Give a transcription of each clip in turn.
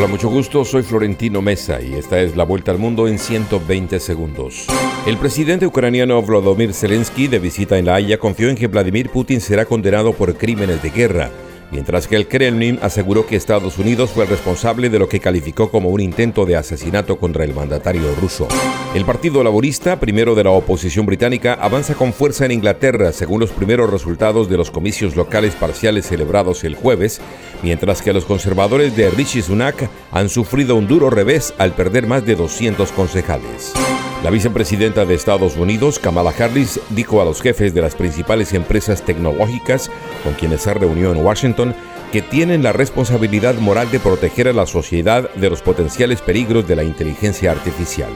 Hola, mucho gusto, soy Florentino Mesa y esta es la vuelta al mundo en 120 segundos. El presidente ucraniano Volodymyr Zelensky, de visita en La Haya, confió en que Vladimir Putin será condenado por crímenes de guerra mientras que el Kremlin aseguró que Estados Unidos fue el responsable de lo que calificó como un intento de asesinato contra el mandatario ruso. El Partido Laborista, primero de la oposición británica, avanza con fuerza en Inglaterra según los primeros resultados de los comicios locales parciales celebrados el jueves, mientras que los conservadores de Rishi Sunak han sufrido un duro revés al perder más de 200 concejales. La vicepresidenta de Estados Unidos, Kamala Harris, dijo a los jefes de las principales empresas tecnológicas con quienes se reunió en Washington que tienen la responsabilidad moral de proteger a la sociedad de los potenciales peligros de la inteligencia artificial.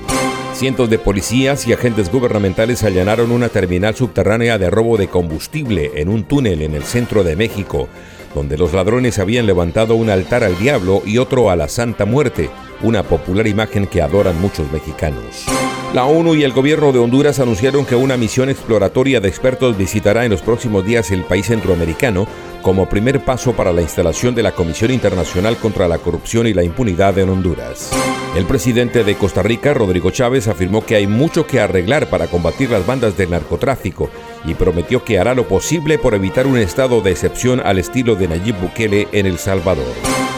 Cientos de policías y agentes gubernamentales allanaron una terminal subterránea de robo de combustible en un túnel en el centro de México, donde los ladrones habían levantado un altar al diablo y otro a la Santa Muerte, una popular imagen que adoran muchos mexicanos. La ONU y el gobierno de Honduras anunciaron que una misión exploratoria de expertos visitará en los próximos días el país centroamericano como primer paso para la instalación de la Comisión Internacional contra la Corrupción y la Impunidad en Honduras. El presidente de Costa Rica, Rodrigo Chávez, afirmó que hay mucho que arreglar para combatir las bandas del narcotráfico y prometió que hará lo posible por evitar un estado de excepción al estilo de Nayib Bukele en El Salvador.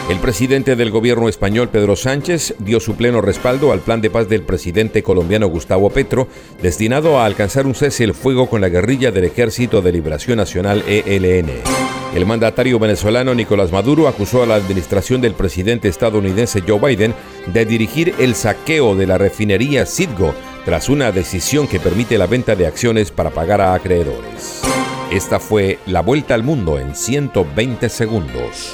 El presidente del gobierno español, Pedro Sánchez, dio su pleno respaldo al plan de paz del presidente colombiano Gustavo Petro, destinado a alcanzar un cese el fuego con la guerrilla del Ejército de Liberación Nacional ELN. El mandatario venezolano Nicolás Maduro acusó a la administración del presidente estadounidense Joe Biden de dirigir el saqueo de la refinería Citgo tras una decisión que permite la venta de acciones para pagar a acreedores. Esta fue la vuelta al mundo en 120 segundos.